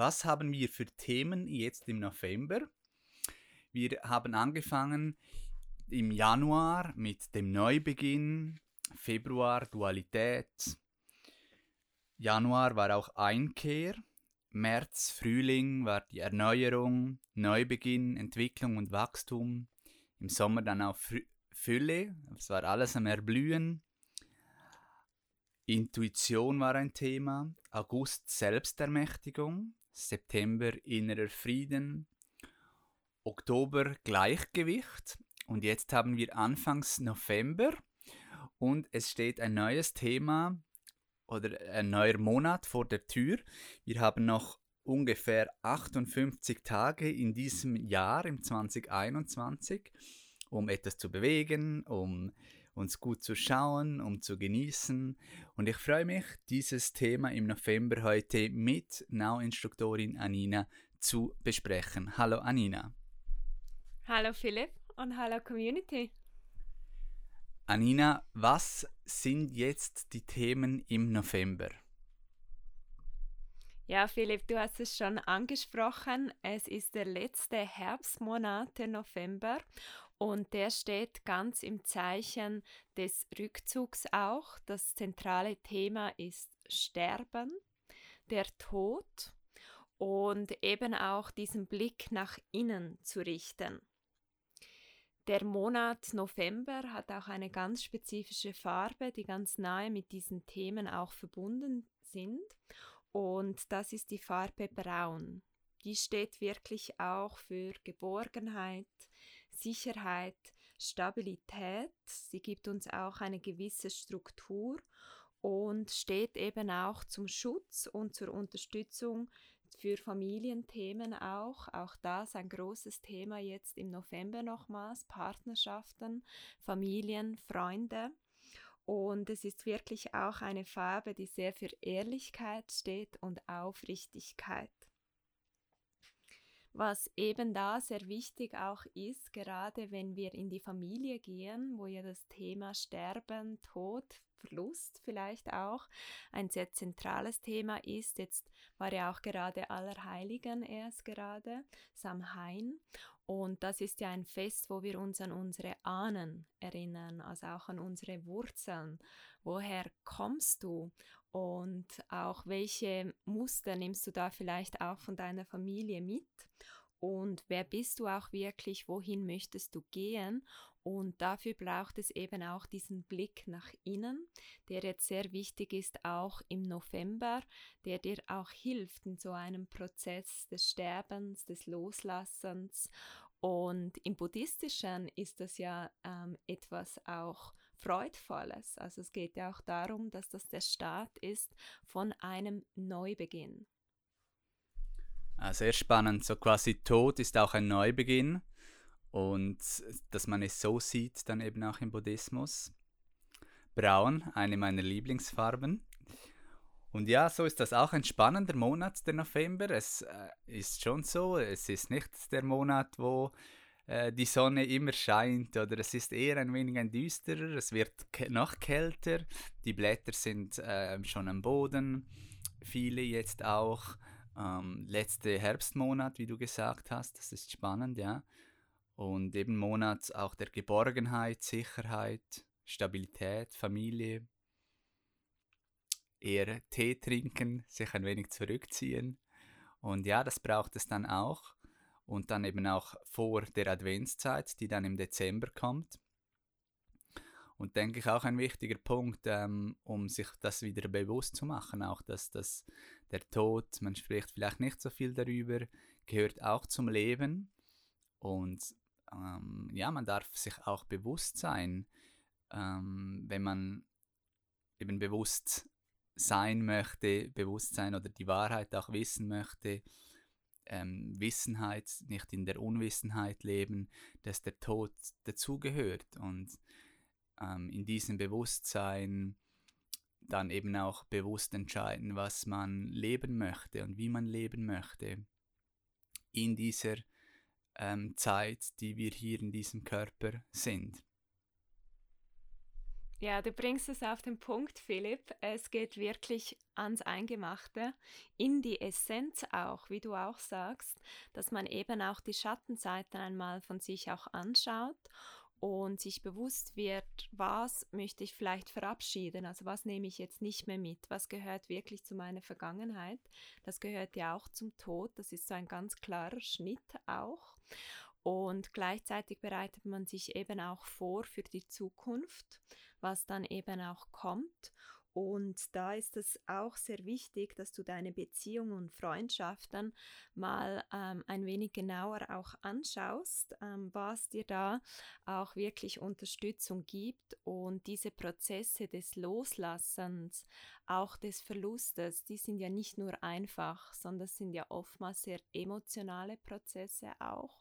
Was haben wir für Themen jetzt im November? Wir haben angefangen im Januar mit dem Neubeginn, Februar Dualität, Januar war auch Einkehr, März Frühling war die Erneuerung, Neubeginn, Entwicklung und Wachstum, im Sommer dann auch Fülle, es war alles am Erblühen, Intuition war ein Thema, August Selbstermächtigung, September innerer Frieden, Oktober Gleichgewicht und jetzt haben wir Anfangs November und es steht ein neues Thema oder ein neuer Monat vor der Tür. Wir haben noch ungefähr 58 Tage in diesem Jahr, im 2021, um etwas zu bewegen, um uns gut zu schauen, um zu genießen. Und ich freue mich, dieses Thema im November heute mit Now-Instruktorin Anina zu besprechen. Hallo Anina. Hallo Philipp und hallo Community. Anina, was sind jetzt die Themen im November? Ja, Philipp, du hast es schon angesprochen. Es ist der letzte Herbstmonat, der November, und der steht ganz im Zeichen des Rückzugs auch. Das zentrale Thema ist Sterben, der Tod und eben auch diesen Blick nach innen zu richten. Der Monat November hat auch eine ganz spezifische Farbe, die ganz nahe mit diesen Themen auch verbunden sind. Und das ist die Farbe Braun. Die steht wirklich auch für Geborgenheit, Sicherheit, Stabilität. Sie gibt uns auch eine gewisse Struktur und steht eben auch zum Schutz und zur Unterstützung für Familienthemen auch. Auch das ein großes Thema jetzt im November nochmals. Partnerschaften, Familien, Freunde. Und es ist wirklich auch eine Farbe, die sehr für Ehrlichkeit steht und Aufrichtigkeit. Was eben da sehr wichtig auch ist, gerade wenn wir in die Familie gehen, wo ja das Thema Sterben, Tod, Verlust vielleicht auch ein sehr zentrales Thema ist. Jetzt war ja auch gerade Allerheiligen erst gerade, Samhain. Und das ist ja ein Fest, wo wir uns an unsere Ahnen erinnern, also auch an unsere Wurzeln. Woher kommst du? Und auch welche Muster nimmst du da vielleicht auch von deiner Familie mit? Und wer bist du auch wirklich? Wohin möchtest du gehen? Und dafür braucht es eben auch diesen Blick nach innen, der jetzt sehr wichtig ist, auch im November, der dir auch hilft in so einem Prozess des Sterbens, des Loslassens. Und im Buddhistischen ist das ja ähm, etwas auch Freudvolles. Also es geht ja auch darum, dass das der Start ist von einem Neubeginn. Ah, sehr spannend. So quasi Tod ist auch ein Neubeginn und dass man es so sieht, dann eben auch im Buddhismus. Braun, eine meiner Lieblingsfarben. Und ja, so ist das auch ein spannender Monat, der November. Es äh, ist schon so, es ist nicht der Monat, wo äh, die Sonne immer scheint oder es ist eher ein wenig ein düsterer, es wird noch kälter, die Blätter sind äh, schon am Boden, viele jetzt auch. Ähm, letzte Herbstmonat, wie du gesagt hast, das ist spannend, ja. Und eben Monat auch der Geborgenheit, Sicherheit, Stabilität, Familie. Eher Tee trinken, sich ein wenig zurückziehen. Und ja, das braucht es dann auch. Und dann eben auch vor der Adventszeit, die dann im Dezember kommt. Und denke ich auch ein wichtiger Punkt, ähm, um sich das wieder bewusst zu machen, auch dass das, der Tod, man spricht vielleicht nicht so viel darüber, gehört auch zum Leben. Und ähm, ja, man darf sich auch bewusst sein, ähm, wenn man eben bewusst sein möchte, bewusst sein oder die Wahrheit auch wissen möchte, ähm, Wissenheit, nicht in der Unwissenheit leben, dass der Tod dazugehört und ähm, in diesem Bewusstsein dann eben auch bewusst entscheiden, was man leben möchte und wie man leben möchte in dieser ähm, Zeit, die wir hier in diesem Körper sind. Ja, du bringst es auf den Punkt, Philipp. Es geht wirklich ans Eingemachte, in die Essenz auch, wie du auch sagst, dass man eben auch die Schattenseiten einmal von sich auch anschaut und sich bewusst wird, was möchte ich vielleicht verabschieden, also was nehme ich jetzt nicht mehr mit, was gehört wirklich zu meiner Vergangenheit, das gehört ja auch zum Tod, das ist so ein ganz klarer Schnitt auch. Und gleichzeitig bereitet man sich eben auch vor für die Zukunft, was dann eben auch kommt. Und da ist es auch sehr wichtig, dass du deine Beziehungen und Freundschaften mal ähm, ein wenig genauer auch anschaust, ähm, was dir da auch wirklich Unterstützung gibt und diese Prozesse des Loslassens, auch des Verlustes, die sind ja nicht nur einfach, sondern sind ja oftmals sehr emotionale Prozesse auch.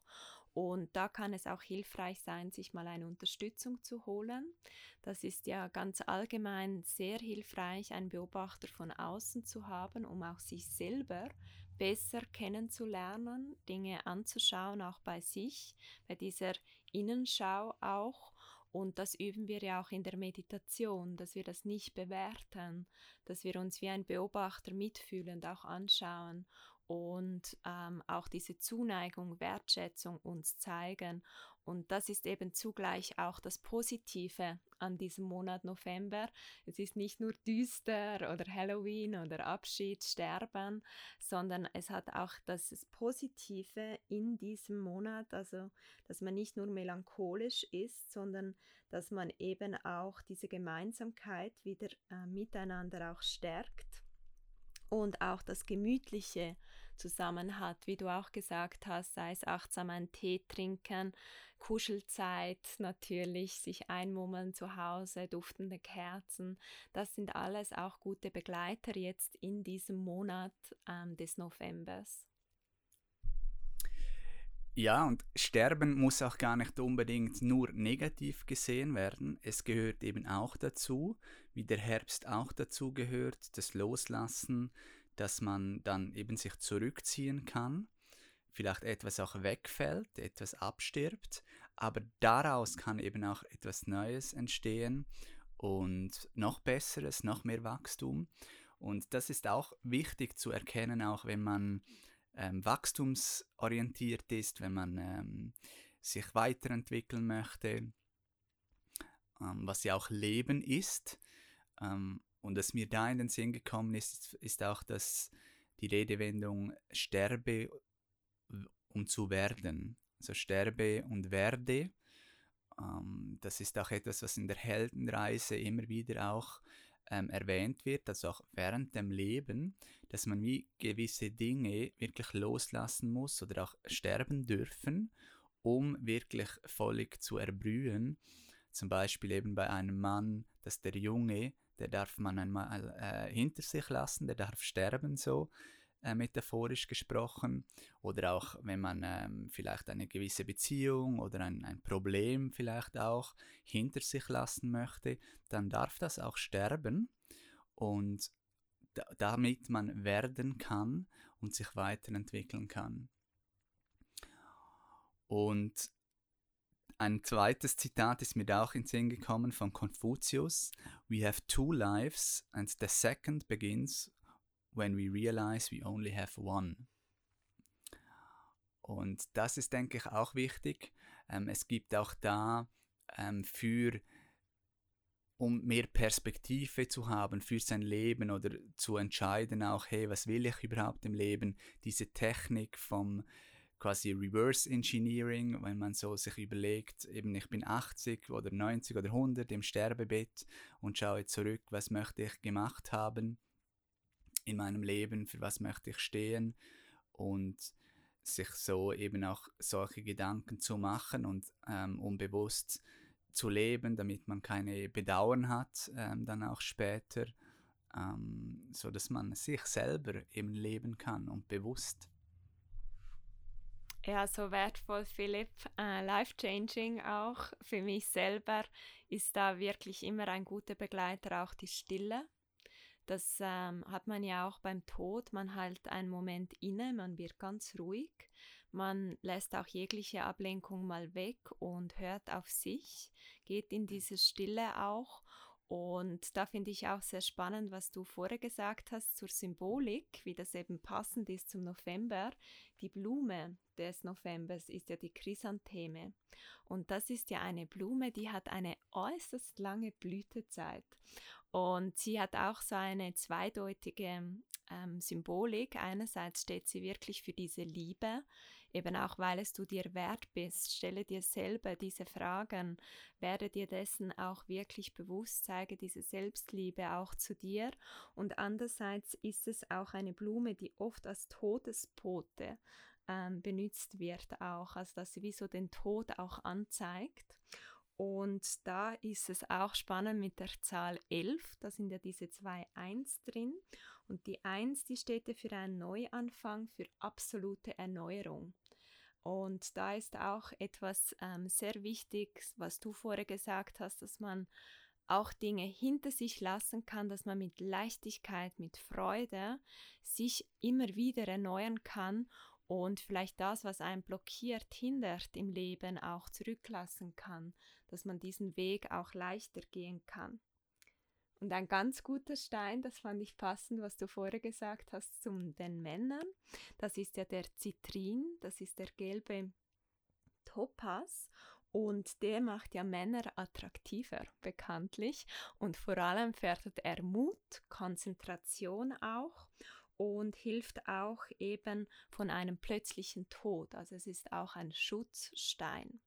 Und da kann es auch hilfreich sein, sich mal eine Unterstützung zu holen. Das ist ja ganz allgemein sehr hilfreich, einen Beobachter von außen zu haben, um auch sich selber besser kennenzulernen, Dinge anzuschauen, auch bei sich, bei dieser Innenschau auch. Und das üben wir ja auch in der Meditation, dass wir das nicht bewerten, dass wir uns wie ein Beobachter mitfühlend auch anschauen und ähm, auch diese Zuneigung, Wertschätzung uns zeigen. Und das ist eben zugleich auch das Positive an diesem Monat November. Es ist nicht nur düster oder Halloween oder Abschied, Sterben, sondern es hat auch das Positive in diesem Monat, also dass man nicht nur melancholisch ist, sondern dass man eben auch diese Gemeinsamkeit wieder äh, miteinander auch stärkt und auch das Gemütliche zusammen hat, wie du auch gesagt hast, sei es achtsam einen Tee trinken, Kuschelzeit natürlich, sich einmummeln zu Hause, duftende Kerzen, das sind alles auch gute Begleiter jetzt in diesem Monat ähm, des Novembers. Ja, und Sterben muss auch gar nicht unbedingt nur negativ gesehen werden. Es gehört eben auch dazu, wie der Herbst auch dazu gehört, das Loslassen, dass man dann eben sich zurückziehen kann, vielleicht etwas auch wegfällt, etwas abstirbt, aber daraus kann eben auch etwas Neues entstehen und noch besseres, noch mehr Wachstum. Und das ist auch wichtig zu erkennen, auch wenn man ähm, wachstumsorientiert ist, wenn man ähm, sich weiterentwickeln möchte, ähm, was ja auch Leben ist. Ähm, und was mir da in den Sinn gekommen ist, ist auch, dass die Redewendung sterbe, um zu werden. Also sterbe und werde. Ähm, das ist auch etwas, was in der Heldenreise immer wieder auch ähm, erwähnt wird, also auch während dem Leben, dass man wie gewisse Dinge wirklich loslassen muss oder auch sterben dürfen, um wirklich völlig zu erbrühen. Zum Beispiel eben bei einem Mann, dass der Junge, der darf man einmal äh, hinter sich lassen, der darf sterben so äh, metaphorisch gesprochen. Oder auch wenn man ähm, vielleicht eine gewisse Beziehung oder ein, ein Problem vielleicht auch hinter sich lassen möchte, dann darf das auch sterben. Und damit man werden kann und sich weiterentwickeln kann. Und ein zweites Zitat ist mir da auch in Sinn gekommen von Konfuzius. We have two lives and the second begins when we realize we only have one. Und das ist, denke ich, auch wichtig. Ähm, es gibt auch da ähm, für, um mehr Perspektive zu haben für sein Leben oder zu entscheiden auch, hey, was will ich überhaupt im Leben? Diese Technik vom quasi Reverse Engineering, wenn man so sich überlegt, eben ich bin 80 oder 90 oder 100 im Sterbebett und schaue zurück, was möchte ich gemacht haben in meinem Leben, für was möchte ich stehen und sich so eben auch solche Gedanken zu machen und ähm, unbewusst zu leben, damit man keine Bedauern hat, ähm, dann auch später, ähm, so dass man sich selber eben leben kann und bewusst. Ja, so wertvoll, Philipp. Äh, Life-changing auch. Für mich selber ist da wirklich immer ein guter Begleiter auch die Stille. Das ähm, hat man ja auch beim Tod. Man hält einen Moment inne, man wird ganz ruhig. Man lässt auch jegliche Ablenkung mal weg und hört auf sich, geht in diese Stille auch und da finde ich auch sehr spannend, was du vorher gesagt hast zur Symbolik, wie das eben passend ist zum November. Die Blume des Novembers ist ja die Chrysantheme. Und das ist ja eine Blume, die hat eine äußerst lange Blütezeit. Und sie hat auch so eine zweideutige ähm, Symbolik. Einerseits steht sie wirklich für diese Liebe, eben auch weil es du dir wert bist. Stelle dir selber diese Fragen, werde dir dessen auch wirklich bewusst, zeige diese Selbstliebe auch zu dir. Und andererseits ist es auch eine Blume, die oft als Todespote ähm, benutzt wird auch, also dass sie wie so den Tod auch anzeigt. Und da ist es auch spannend mit der Zahl 11, da sind ja diese zwei Eins drin. Und die Eins, die steht ja für einen Neuanfang, für absolute Erneuerung. Und da ist auch etwas ähm, sehr wichtig, was du vorher gesagt hast, dass man auch Dinge hinter sich lassen kann, dass man mit Leichtigkeit, mit Freude sich immer wieder erneuern kann und vielleicht das, was einen blockiert, hindert im Leben auch zurücklassen kann, dass man diesen Weg auch leichter gehen kann. Und ein ganz guter Stein, das fand ich passend, was du vorher gesagt hast, zu den Männern. Das ist ja der Zitrin, das ist der gelbe Topaz. Und der macht ja Männer attraktiver, bekanntlich. Und vor allem fördert er Mut, Konzentration auch und hilft auch eben von einem plötzlichen Tod. Also es ist auch ein Schutzstein.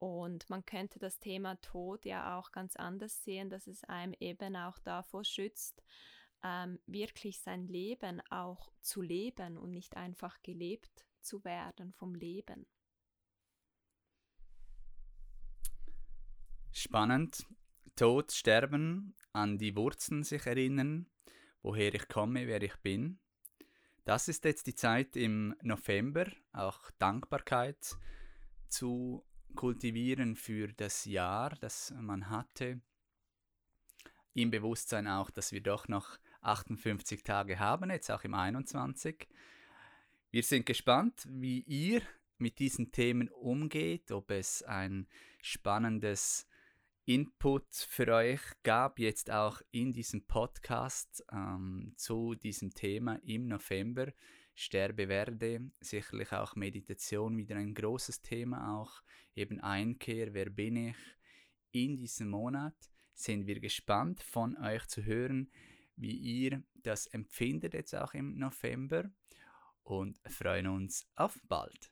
Und man könnte das Thema Tod ja auch ganz anders sehen, dass es einem eben auch davor schützt, ähm, wirklich sein Leben auch zu leben und nicht einfach gelebt zu werden vom Leben. Spannend. Tod, Sterben, an die Wurzeln sich erinnern, woher ich komme, wer ich bin. Das ist jetzt die Zeit im November, auch Dankbarkeit zu kultivieren für das Jahr, das man hatte. Im Bewusstsein auch, dass wir doch noch 58 Tage haben, jetzt auch im 21. Wir sind gespannt, wie ihr mit diesen Themen umgeht, ob es ein spannendes Input für euch gab, jetzt auch in diesem Podcast ähm, zu diesem Thema im November. Sterbe werde, sicherlich auch Meditation wieder ein großes Thema, auch eben Einkehr, wer bin ich. In diesem Monat sind wir gespannt von euch zu hören, wie ihr das empfindet jetzt auch im November und freuen uns auf bald.